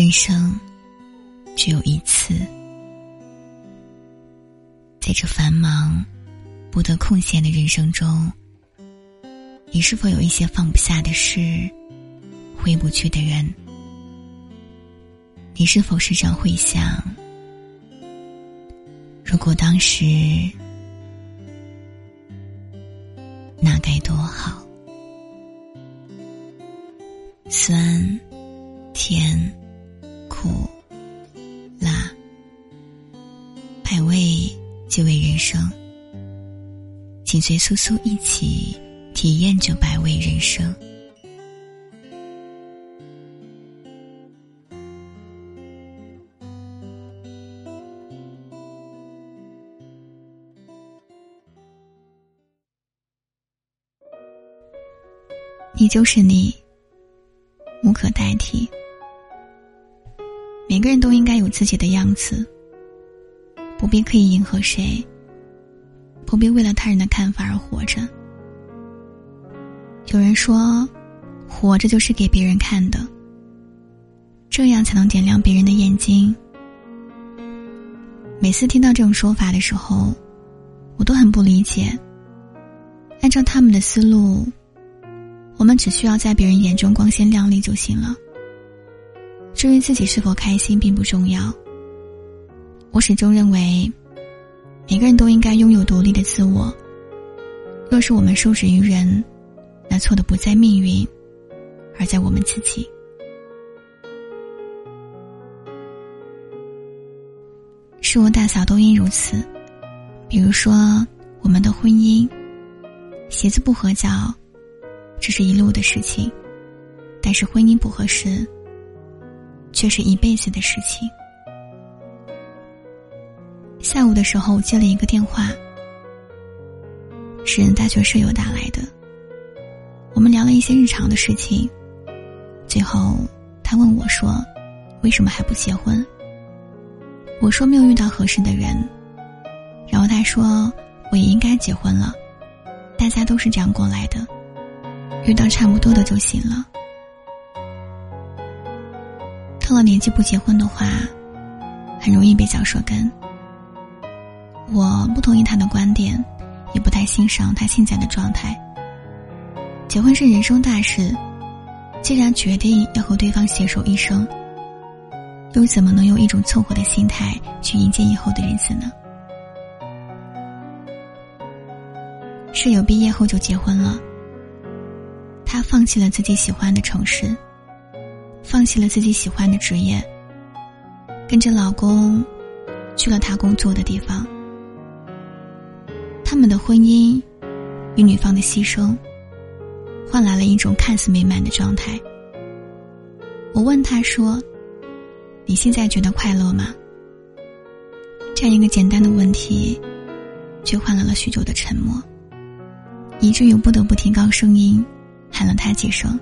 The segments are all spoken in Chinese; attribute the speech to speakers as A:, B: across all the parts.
A: 人生只有一次，在这繁忙、不得空闲的人生中，你是否有一些放不下的事、回不去的人？你是否时常会想，如果当时即为人生。请随苏苏一起体验这百味人生。你就是你，无可代替。每个人都应该有自己的样子，不必刻意迎合谁，不必为了他人的看法而活着。有人说，活着就是给别人看的，这样才能点亮别人的眼睛。每次听到这种说法的时候，我都很不理解。按照他们的思路，我们只需要在别人眼中光鲜亮丽就行了。至于自己是否开心并不重要。我始终认为，每个人都应该拥有独立的自我。若是我们受制于人，那错的不在命运，而在我们自己。事物大小都应如此。比如说，我们的婚姻，鞋子不合脚，这是一路的事情；但是婚姻不合适。却是一辈子的事情。下午的时候接了一个电话，是大学舍友打来的。我们聊了一些日常的事情，最后他问我说：“为什么还不结婚？”我说：“没有遇到合适的人。”然后他说：“我也应该结婚了，大家都是这样过来的，遇到差不多的就行了。”到了年纪不结婚的话，很容易被脚舌根。我不同意他的观点，也不太欣赏他现在的状态。结婚是人生大事，既然决定要和对方携手一生，又怎么能用一种凑合的心态去迎接以后的日子呢？室友毕业后就结婚了，他放弃了自己喜欢的城市。放弃了自己喜欢的职业，跟着老公去了他工作的地方。他们的婚姻与女方的牺牲，换来了一种看似美满的状态。我问他说：“你现在觉得快乐吗？”这样一个简单的问题，却换来了许久的沉默，以至于不得不提高声音喊了他几声。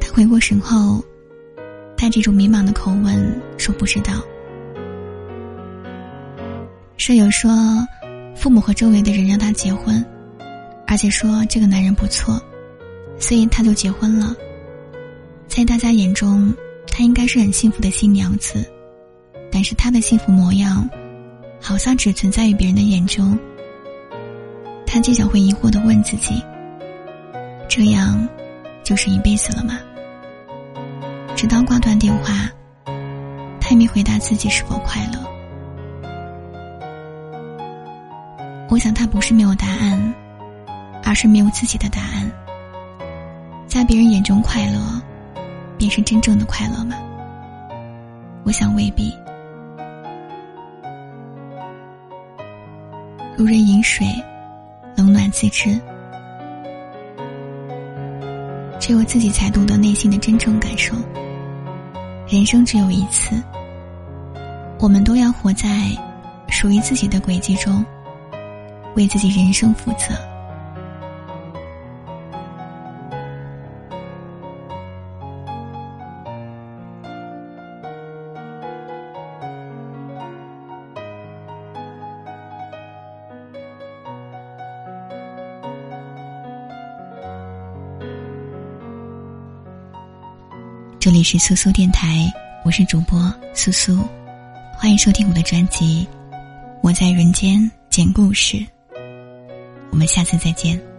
A: 他回过神后，带着种迷茫的口吻说：“不知道。”舍友说：“父母和周围的人让他结婚，而且说这个男人不错，所以他就结婚了。在大家眼中，他应该是很幸福的新娘子，但是他的幸福模样，好像只存在于别人的眼中。他经常会疑惑的问自己：这样，就是一辈子了吗？”直到挂断电话，他也没回答自己是否快乐。我想他不是没有答案，而是没有自己的答案。在别人眼中快乐，便是真正的快乐吗？我想未必。如人饮水，冷暖自知。只有自己才懂得内心的真正感受。人生只有一次，我们都要活在属于自己的轨迹中，为自己人生负责。这里是苏苏电台，我是主播苏苏，欢迎收听我的专辑《我在人间讲故事》。我们下次再见。